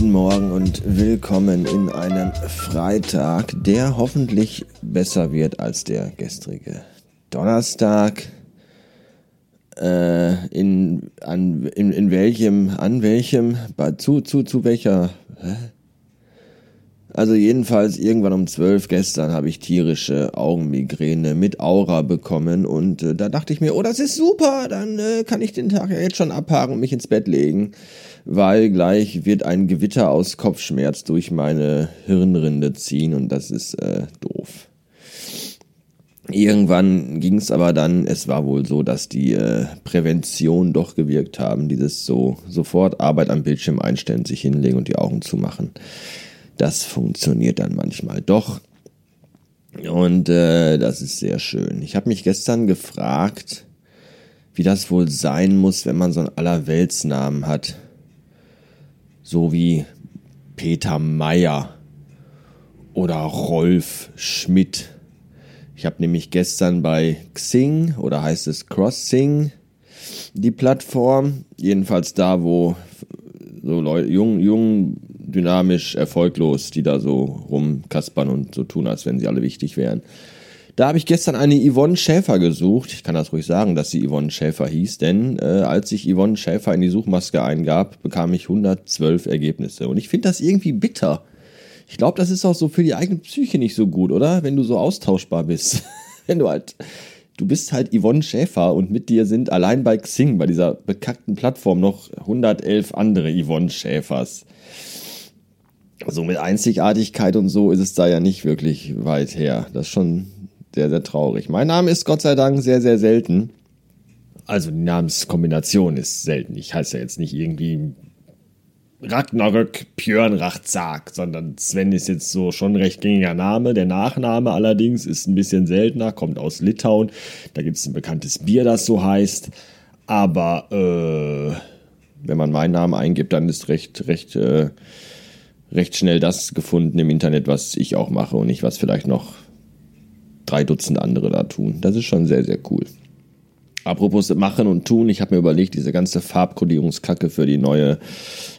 Guten Morgen und willkommen in einem Freitag, der hoffentlich besser wird als der gestrige Donnerstag. Äh, in, an, in, in welchem, an welchem, zu, zu, zu welcher, hä? Also jedenfalls irgendwann um zwölf gestern habe ich tierische Augenmigräne mit Aura bekommen und äh, da dachte ich mir, oh, das ist super, dann äh, kann ich den Tag ja jetzt schon abhaken und mich ins Bett legen, weil gleich wird ein Gewitter aus Kopfschmerz durch meine Hirnrinde ziehen und das ist äh, doof. Irgendwann ging es aber dann, es war wohl so, dass die äh, Prävention doch gewirkt haben, dieses so sofort Arbeit am Bildschirm einstellen, sich hinlegen und die Augen zumachen. Das funktioniert dann manchmal doch. Und äh, das ist sehr schön. Ich habe mich gestern gefragt, wie das wohl sein muss, wenn man so einen Allerweltsnamen hat. So wie Peter Meyer oder Rolf Schmidt. Ich habe nämlich gestern bei Xing oder heißt es Crossing die Plattform, jedenfalls da, wo so Leute, jung, jung, dynamisch, erfolglos, die da so rumkaspern und so tun, als wenn sie alle wichtig wären. Da habe ich gestern eine Yvonne Schäfer gesucht. Ich kann das ruhig sagen, dass sie Yvonne Schäfer hieß, denn äh, als ich Yvonne Schäfer in die Suchmaske eingab, bekam ich 112 Ergebnisse. Und ich finde das irgendwie bitter. Ich glaube, das ist auch so für die eigene Psyche nicht so gut, oder? Wenn du so austauschbar bist. Wenn du halt du bist halt Yvonne Schäfer und mit dir sind allein bei Xing, bei dieser bekackten Plattform, noch 111 andere Yvonne Schäfers. So mit Einzigartigkeit und so ist es da ja nicht wirklich weit her. Das ist schon sehr, sehr traurig. Mein Name ist Gott sei Dank sehr, sehr selten. Also die Namenskombination ist selten. Ich heiße ja jetzt nicht irgendwie Ragnarök Björn Rachzag, sondern Sven ist jetzt so schon ein recht gängiger Name. Der Nachname allerdings ist ein bisschen seltener, kommt aus Litauen. Da gibt es ein bekanntes Bier, das so heißt. Aber äh, wenn man meinen Namen eingibt, dann ist recht, recht, äh, recht schnell das gefunden im Internet, was ich auch mache und nicht, was vielleicht noch drei Dutzend andere da tun. Das ist schon sehr, sehr cool. Apropos machen und tun, ich habe mir überlegt, diese ganze Farbkodierungskacke für die neue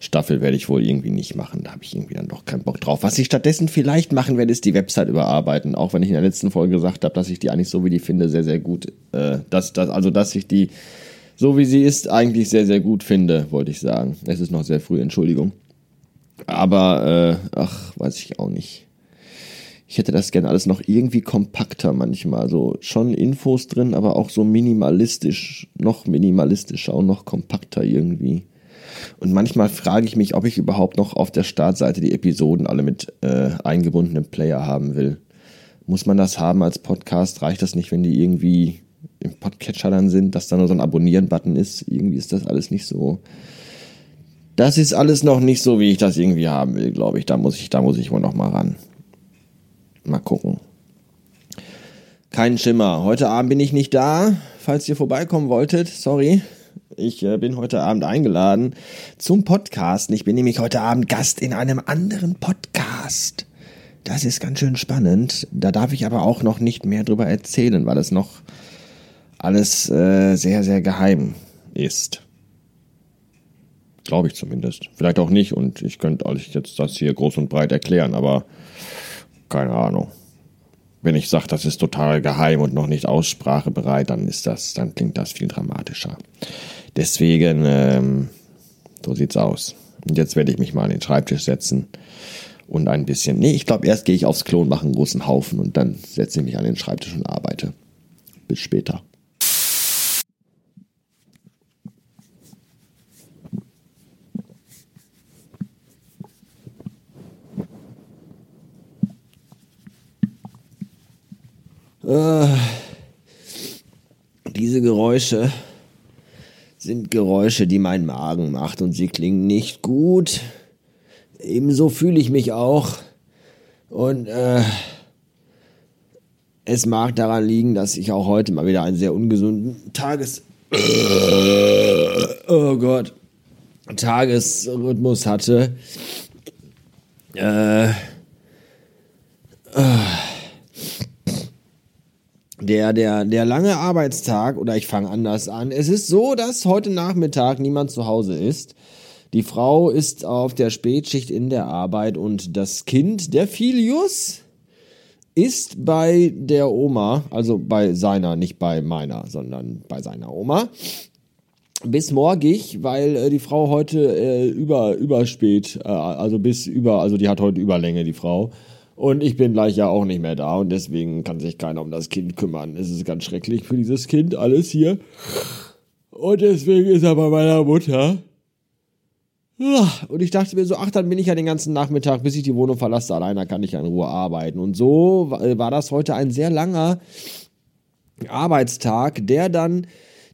Staffel werde ich wohl irgendwie nicht machen. Da habe ich irgendwie dann doch keinen Bock drauf. Was ich stattdessen vielleicht machen werde, ist die Website überarbeiten. Auch wenn ich in der letzten Folge gesagt habe, dass ich die eigentlich so wie die finde, sehr, sehr gut. Äh, dass, dass, also, dass ich die so wie sie ist, eigentlich sehr, sehr gut finde, wollte ich sagen. Es ist noch sehr früh, Entschuldigung. Aber, äh, ach, weiß ich auch nicht ich hätte das gerne alles noch irgendwie kompakter manchmal. So schon Infos drin, aber auch so minimalistisch, noch minimalistischer und noch kompakter irgendwie. Und manchmal frage ich mich, ob ich überhaupt noch auf der Startseite die Episoden alle mit äh, eingebundenem Player haben will. Muss man das haben als Podcast? Reicht das nicht, wenn die irgendwie im Podcatcher dann sind, dass da nur so ein Abonnieren-Button ist? Irgendwie ist das alles nicht so. Das ist alles noch nicht so, wie ich das irgendwie haben will, glaube ich. Da muss ich, da muss ich wohl noch mal ran. Mal gucken. Kein Schimmer. Heute Abend bin ich nicht da. Falls ihr vorbeikommen wolltet, sorry. Ich äh, bin heute Abend eingeladen zum Podcast. Ich bin nämlich heute Abend Gast in einem anderen Podcast. Das ist ganz schön spannend. Da darf ich aber auch noch nicht mehr drüber erzählen, weil es noch alles äh, sehr, sehr geheim ist. Glaube ich zumindest. Vielleicht auch nicht und ich könnte euch jetzt das hier groß und breit erklären, aber keine Ahnung. Wenn ich sage, das ist total geheim und noch nicht aussprachebereit, dann ist das, dann klingt das viel dramatischer. Deswegen, ähm, so sieht's aus. Und jetzt werde ich mich mal an den Schreibtisch setzen und ein bisschen. Nee, ich glaube, erst gehe ich aufs Klo und mache einen großen Haufen und dann setze ich mich an den Schreibtisch und arbeite. Bis später. Äh, diese Geräusche sind Geräusche, die mein Magen macht und sie klingen nicht gut. Ebenso fühle ich mich auch. Und äh, es mag daran liegen, dass ich auch heute mal wieder einen sehr ungesunden Tages... oh Gott. Tagesrhythmus hatte. Äh, äh, der, der, der lange Arbeitstag, oder ich fange anders an. Es ist so, dass heute Nachmittag niemand zu Hause ist. Die Frau ist auf der Spätschicht in der Arbeit und das Kind, der Filius, ist bei der Oma, also bei seiner, nicht bei meiner, sondern bei seiner Oma, bis morgig, weil äh, die Frau heute äh, über überspät, äh, also bis über, also die hat heute Überlänge, die Frau. Und ich bin gleich ja auch nicht mehr da und deswegen kann sich keiner um das Kind kümmern. Es ist ganz schrecklich für dieses Kind, alles hier. Und deswegen ist er bei meiner Mutter. Und ich dachte mir so, ach, dann bin ich ja den ganzen Nachmittag, bis ich die Wohnung verlasse, alleine kann ich ja in Ruhe arbeiten. Und so war das heute ein sehr langer Arbeitstag, der dann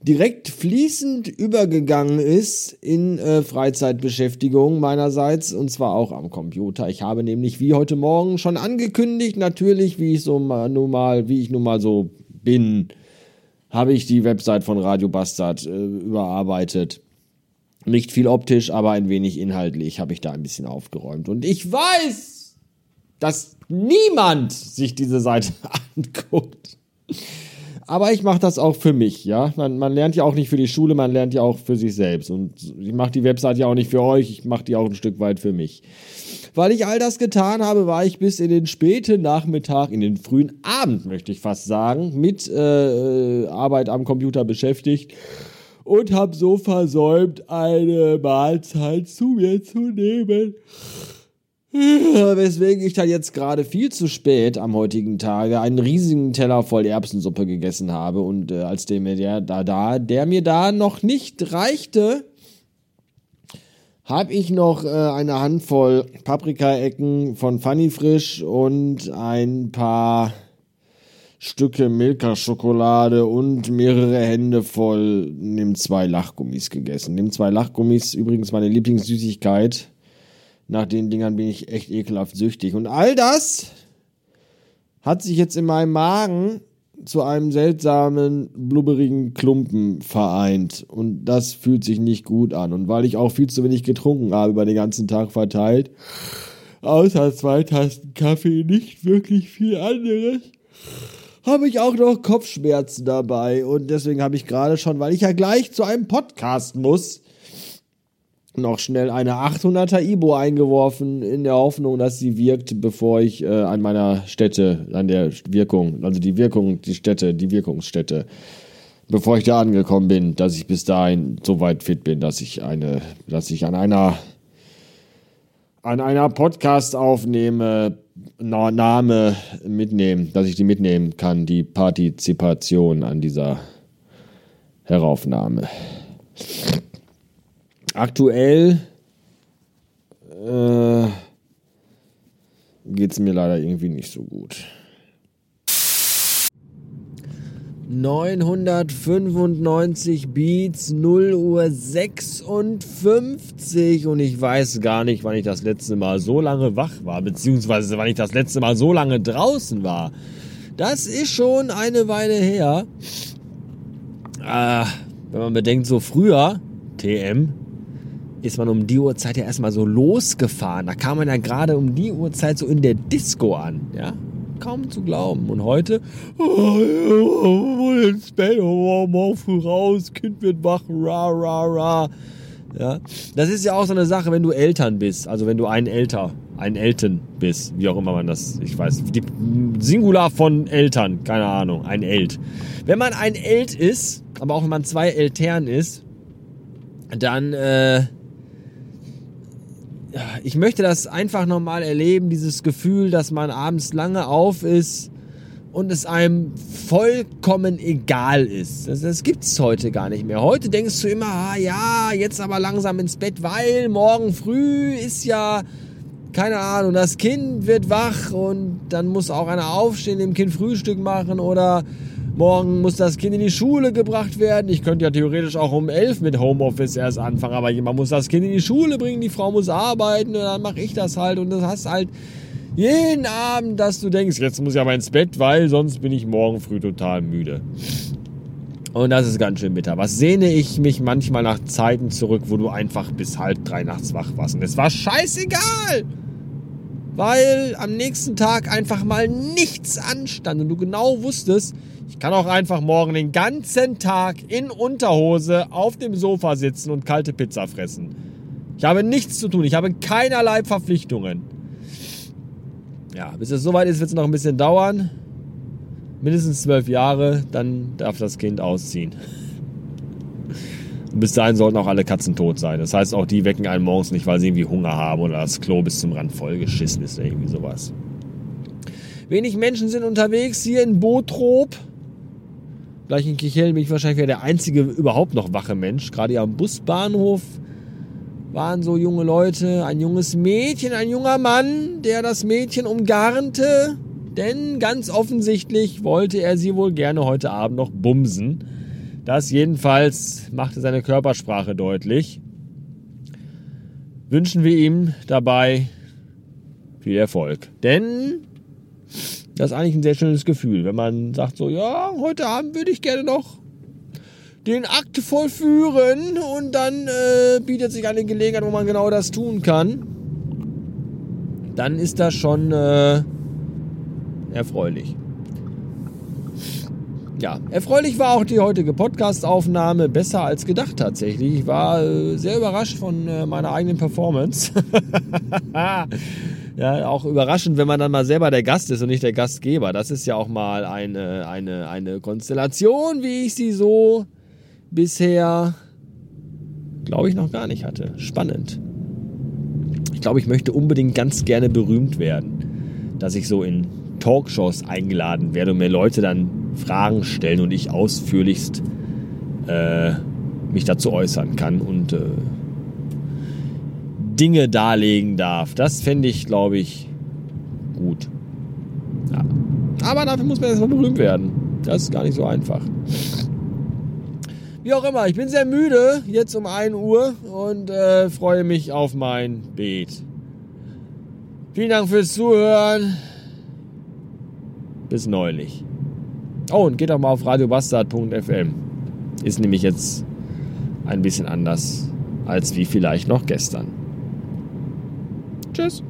direkt fließend übergegangen ist in äh, Freizeitbeschäftigung meinerseits und zwar auch am Computer. Ich habe nämlich wie heute Morgen schon angekündigt, natürlich, wie ich so mal, nun mal, wie ich nun mal so bin, habe ich die Website von Radio Bastard äh, überarbeitet. Nicht viel optisch, aber ein wenig inhaltlich habe ich da ein bisschen aufgeräumt. Und ich weiß, dass niemand sich diese Seite anguckt. Aber ich mache das auch für mich, ja. Man, man lernt ja auch nicht für die Schule, man lernt ja auch für sich selbst. Und ich mache die Website ja auch nicht für euch, ich mache die auch ein Stück weit für mich. Weil ich all das getan habe, war ich bis in den späten Nachmittag, in den frühen Abend, möchte ich fast sagen, mit äh, Arbeit am Computer beschäftigt und habe so versäumt, eine Mahlzeit zu mir zu nehmen. Weswegen ich dann jetzt gerade viel zu spät am heutigen Tage einen riesigen Teller voll Erbsensuppe gegessen habe und äh, als der mir der da, da, der mir da noch nicht reichte, habe ich noch äh, eine Handvoll Paprikaecken von Funny Frisch und ein paar Stücke Milka-Schokolade und mehrere Hände voll nimm zwei Lachgummis gegessen. Nimm zwei Lachgummis, übrigens meine Lieblingssüßigkeit nach den Dingern bin ich echt ekelhaft süchtig. Und all das hat sich jetzt in meinem Magen zu einem seltsamen, blubberigen Klumpen vereint. Und das fühlt sich nicht gut an. Und weil ich auch viel zu wenig getrunken habe über den ganzen Tag verteilt, außer zwei Tasten Kaffee nicht wirklich viel anderes, habe ich auch noch Kopfschmerzen dabei. Und deswegen habe ich gerade schon, weil ich ja gleich zu einem Podcast muss, noch schnell eine 800er Ibo eingeworfen, in der Hoffnung, dass sie wirkt, bevor ich äh, an meiner Stätte, an der Wirkung, also die Wirkung, die Stätte, die Wirkungsstätte, bevor ich da angekommen bin, dass ich bis dahin so weit fit bin, dass ich eine, dass ich an einer, an einer Podcast aufnehme, na, Name mitnehmen, dass ich die mitnehmen kann, die Partizipation an dieser Heraufnahme. Aktuell äh, geht es mir leider irgendwie nicht so gut. 995 Beats, 0 Uhr 56 und ich weiß gar nicht, wann ich das letzte Mal so lange wach war, beziehungsweise wann ich das letzte Mal so lange draußen war. Das ist schon eine Weile her. Äh, wenn man bedenkt, so früher, TM, ist man um die Uhrzeit ja erstmal so losgefahren. Da kam man ja gerade um die Uhrzeit so in der Disco an, ja. Kaum zu glauben. Und heute, oh, ins Bett, oh, morgen früh raus, Kind wird wach, ra, ra, ra. Ja, das ist ja auch so eine Sache, wenn du Eltern bist, also wenn du ein Elter, ein Eltern bist, wie auch immer man das, ich weiß, die Singular von Eltern, keine Ahnung, ein Elt. Wenn man ein Elt ist, aber auch wenn man zwei Eltern ist, dann äh, ich möchte das einfach nochmal erleben, dieses Gefühl, dass man abends lange auf ist und es einem vollkommen egal ist. Das, das gibt es heute gar nicht mehr. Heute denkst du immer, ah, ja, jetzt aber langsam ins Bett, weil morgen früh ist ja, keine Ahnung, das Kind wird wach und dann muss auch einer aufstehen, dem Kind Frühstück machen oder Morgen muss das Kind in die Schule gebracht werden. Ich könnte ja theoretisch auch um elf mit Homeoffice erst anfangen, aber jemand muss das Kind in die Schule bringen, die Frau muss arbeiten und dann mache ich das halt. Und das hast halt jeden Abend, dass du denkst, jetzt muss ich aber ins Bett, weil sonst bin ich morgen früh total müde. Und das ist ganz schön bitter. Was sehne ich mich manchmal nach Zeiten zurück, wo du einfach bis halb drei nachts wach warst. Und es war scheißegal! Weil am nächsten Tag einfach mal nichts anstand und du genau wusstest, ich kann auch einfach morgen den ganzen Tag in Unterhose auf dem Sofa sitzen und kalte Pizza fressen. Ich habe nichts zu tun. Ich habe keinerlei Verpflichtungen. Ja, bis es soweit ist, wird es noch ein bisschen dauern. Mindestens zwölf Jahre, dann darf das Kind ausziehen. Bis dahin sollten auch alle Katzen tot sein. Das heißt, auch die wecken einen morgens nicht, weil sie irgendwie Hunger haben oder das Klo bis zum Rand vollgeschissen ist oder irgendwie sowas. Wenig Menschen sind unterwegs hier in Botrop. Gleich in Kichel bin ich wahrscheinlich wieder der einzige überhaupt noch wache Mensch. Gerade hier am Busbahnhof waren so junge Leute, ein junges Mädchen, ein junger Mann, der das Mädchen umgarnte, denn ganz offensichtlich wollte er sie wohl gerne heute Abend noch bumsen. Das jedenfalls machte seine Körpersprache deutlich. Wünschen wir ihm dabei viel Erfolg. Denn das ist eigentlich ein sehr schönes Gefühl, wenn man sagt so, ja, heute Abend würde ich gerne noch den Akt vollführen und dann äh, bietet sich eine Gelegenheit, wo man genau das tun kann, dann ist das schon äh, erfreulich. Ja, erfreulich war auch die heutige Podcast-Aufnahme, besser als gedacht tatsächlich. Ich war äh, sehr überrascht von äh, meiner eigenen Performance. ja, auch überraschend, wenn man dann mal selber der Gast ist und nicht der Gastgeber. Das ist ja auch mal eine, eine, eine Konstellation, wie ich sie so bisher, glaube ich, noch gar nicht hatte. Spannend. Ich glaube, ich möchte unbedingt ganz gerne berühmt werden, dass ich so in Talkshows eingeladen werde und mir Leute dann Fragen stellen und ich ausführlichst äh, mich dazu äußern kann und äh, Dinge darlegen darf. Das fände ich, glaube ich, gut. Ja. Aber dafür muss man erstmal berühmt werden. Das ist gar nicht so einfach. Wie auch immer, ich bin sehr müde, jetzt um 1 Uhr und äh, freue mich auf mein Beet. Vielen Dank fürs Zuhören. Bis neulich. Oh, und geht doch mal auf radiobastard.fm. Ist nämlich jetzt ein bisschen anders als wie vielleicht noch gestern. Tschüss.